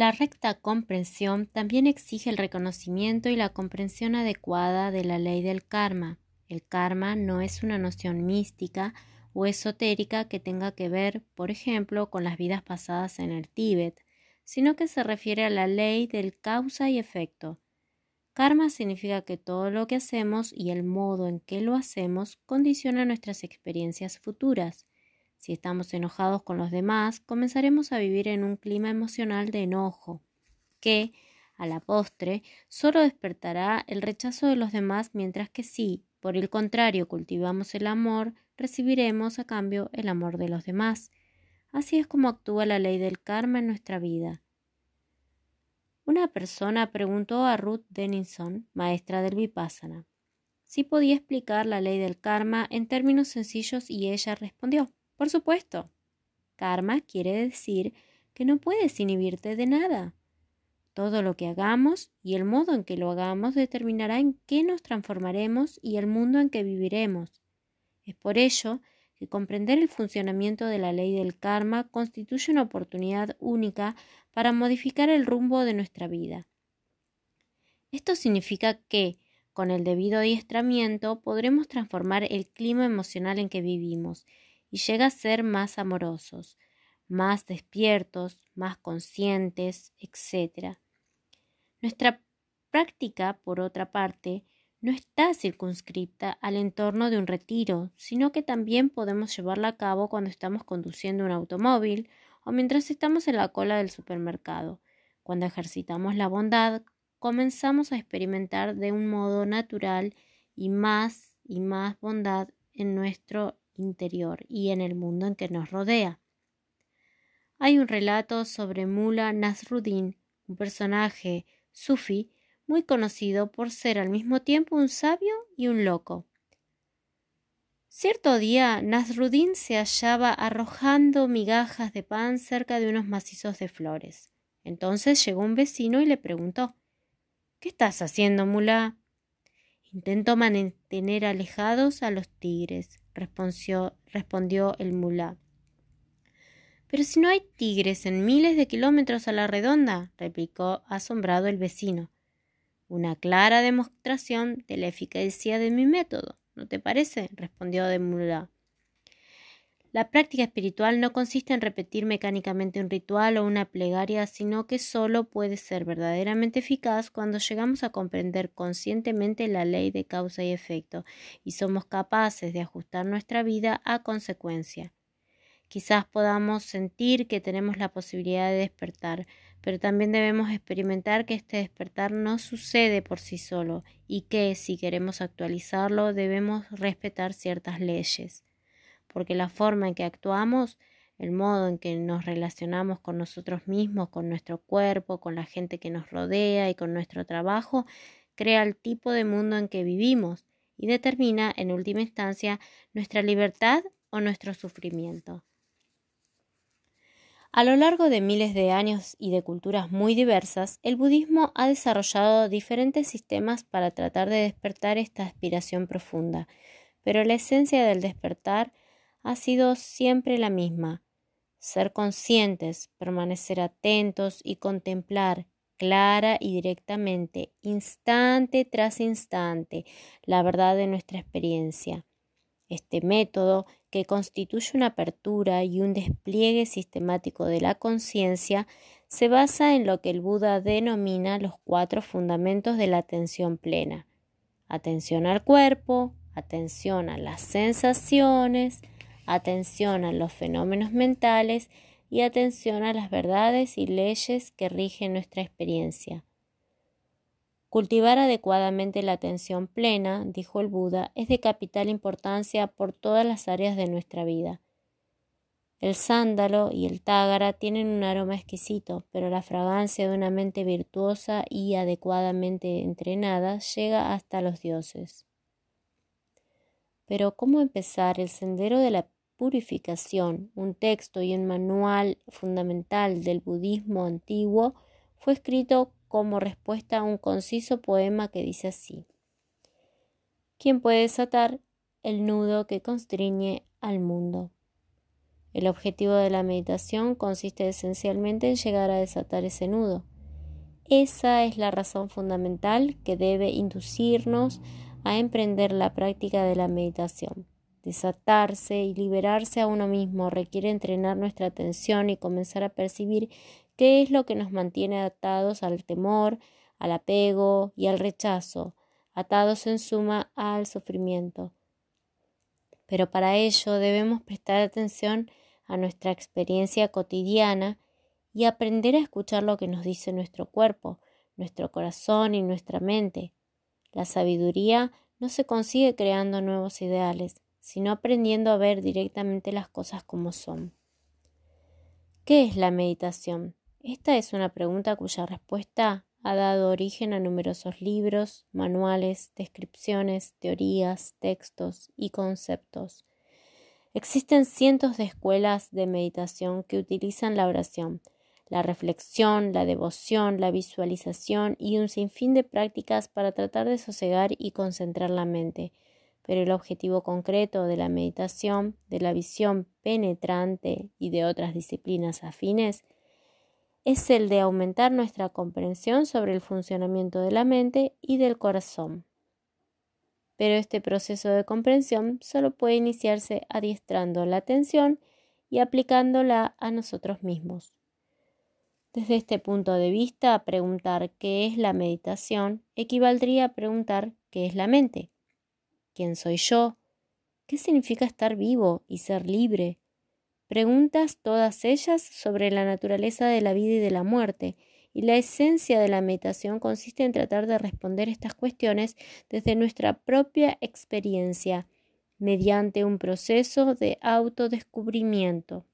La recta comprensión también exige el reconocimiento y la comprensión adecuada de la ley del karma. El karma no es una noción mística o esotérica que tenga que ver, por ejemplo, con las vidas pasadas en el Tíbet, sino que se refiere a la ley del causa y efecto. Karma significa que todo lo que hacemos y el modo en que lo hacemos condiciona nuestras experiencias futuras. Si estamos enojados con los demás, comenzaremos a vivir en un clima emocional de enojo, que, a la postre, solo despertará el rechazo de los demás, mientras que si, por el contrario, cultivamos el amor, recibiremos a cambio el amor de los demás. Así es como actúa la ley del karma en nuestra vida. Una persona preguntó a Ruth Denison, maestra del Vipassana, si podía explicar la ley del karma en términos sencillos y ella respondió, por supuesto. Karma quiere decir que no puedes inhibirte de nada. Todo lo que hagamos y el modo en que lo hagamos determinará en qué nos transformaremos y el mundo en que viviremos. Es por ello que comprender el funcionamiento de la ley del karma constituye una oportunidad única para modificar el rumbo de nuestra vida. Esto significa que, con el debido adiestramiento, podremos transformar el clima emocional en que vivimos y llega a ser más amorosos, más despiertos, más conscientes, etc. Nuestra práctica, por otra parte, no está circunscripta al entorno de un retiro, sino que también podemos llevarla a cabo cuando estamos conduciendo un automóvil o mientras estamos en la cola del supermercado. Cuando ejercitamos la bondad, comenzamos a experimentar de un modo natural y más y más bondad en nuestro interior y en el mundo en que nos rodea. Hay un relato sobre Mula Nasruddin, un personaje sufi muy conocido por ser al mismo tiempo un sabio y un loco. Cierto día Nasruddin se hallaba arrojando migajas de pan cerca de unos macizos de flores. Entonces llegó un vecino y le preguntó ¿Qué estás haciendo, mulá? Intento mantener alejados a los tigres, respondió, respondió el mulá. Pero si no hay tigres en miles de kilómetros a la redonda, replicó asombrado el vecino una clara demostración de la eficacia de mi método. ¿No te parece? respondió de Mullah. La práctica espiritual no consiste en repetir mecánicamente un ritual o una plegaria, sino que solo puede ser verdaderamente eficaz cuando llegamos a comprender conscientemente la ley de causa y efecto y somos capaces de ajustar nuestra vida a consecuencia. Quizás podamos sentir que tenemos la posibilidad de despertar, pero también debemos experimentar que este despertar no sucede por sí solo y que, si queremos actualizarlo, debemos respetar ciertas leyes, porque la forma en que actuamos, el modo en que nos relacionamos con nosotros mismos, con nuestro cuerpo, con la gente que nos rodea y con nuestro trabajo, crea el tipo de mundo en que vivimos y determina, en última instancia, nuestra libertad o nuestro sufrimiento. A lo largo de miles de años y de culturas muy diversas, el budismo ha desarrollado diferentes sistemas para tratar de despertar esta aspiración profunda, pero la esencia del despertar ha sido siempre la misma ser conscientes, permanecer atentos y contemplar clara y directamente, instante tras instante, la verdad de nuestra experiencia. Este método, que constituye una apertura y un despliegue sistemático de la conciencia, se basa en lo que el Buda denomina los cuatro fundamentos de la atención plena. Atención al cuerpo, atención a las sensaciones, atención a los fenómenos mentales y atención a las verdades y leyes que rigen nuestra experiencia. Cultivar adecuadamente la atención plena, dijo el Buda, es de capital importancia por todas las áreas de nuestra vida. El sándalo y el tágara tienen un aroma exquisito, pero la fragancia de una mente virtuosa y adecuadamente entrenada llega hasta los dioses. Pero ¿cómo empezar el sendero de la purificación? Un texto y un manual fundamental del budismo antiguo fue escrito como respuesta a un conciso poema que dice así ¿Quién puede desatar el nudo que constriñe al mundo? El objetivo de la meditación consiste esencialmente en llegar a desatar ese nudo. Esa es la razón fundamental que debe inducirnos a emprender la práctica de la meditación. Desatarse y liberarse a uno mismo requiere entrenar nuestra atención y comenzar a percibir qué es lo que nos mantiene atados al temor, al apego y al rechazo, atados en suma al sufrimiento. Pero para ello debemos prestar atención a nuestra experiencia cotidiana y aprender a escuchar lo que nos dice nuestro cuerpo, nuestro corazón y nuestra mente. La sabiduría no se consigue creando nuevos ideales, sino aprendiendo a ver directamente las cosas como son. ¿Qué es la meditación? Esta es una pregunta cuya respuesta ha dado origen a numerosos libros, manuales, descripciones, teorías, textos y conceptos. Existen cientos de escuelas de meditación que utilizan la oración, la reflexión, la devoción, la visualización y un sinfín de prácticas para tratar de sosegar y concentrar la mente. Pero el objetivo concreto de la meditación, de la visión penetrante y de otras disciplinas afines es el de aumentar nuestra comprensión sobre el funcionamiento de la mente y del corazón. Pero este proceso de comprensión solo puede iniciarse adiestrando la atención y aplicándola a nosotros mismos. Desde este punto de vista, preguntar qué es la meditación equivaldría a preguntar qué es la mente. ¿Quién soy yo? ¿Qué significa estar vivo y ser libre? Preguntas todas ellas sobre la naturaleza de la vida y de la muerte, y la esencia de la meditación consiste en tratar de responder estas cuestiones desde nuestra propia experiencia, mediante un proceso de autodescubrimiento.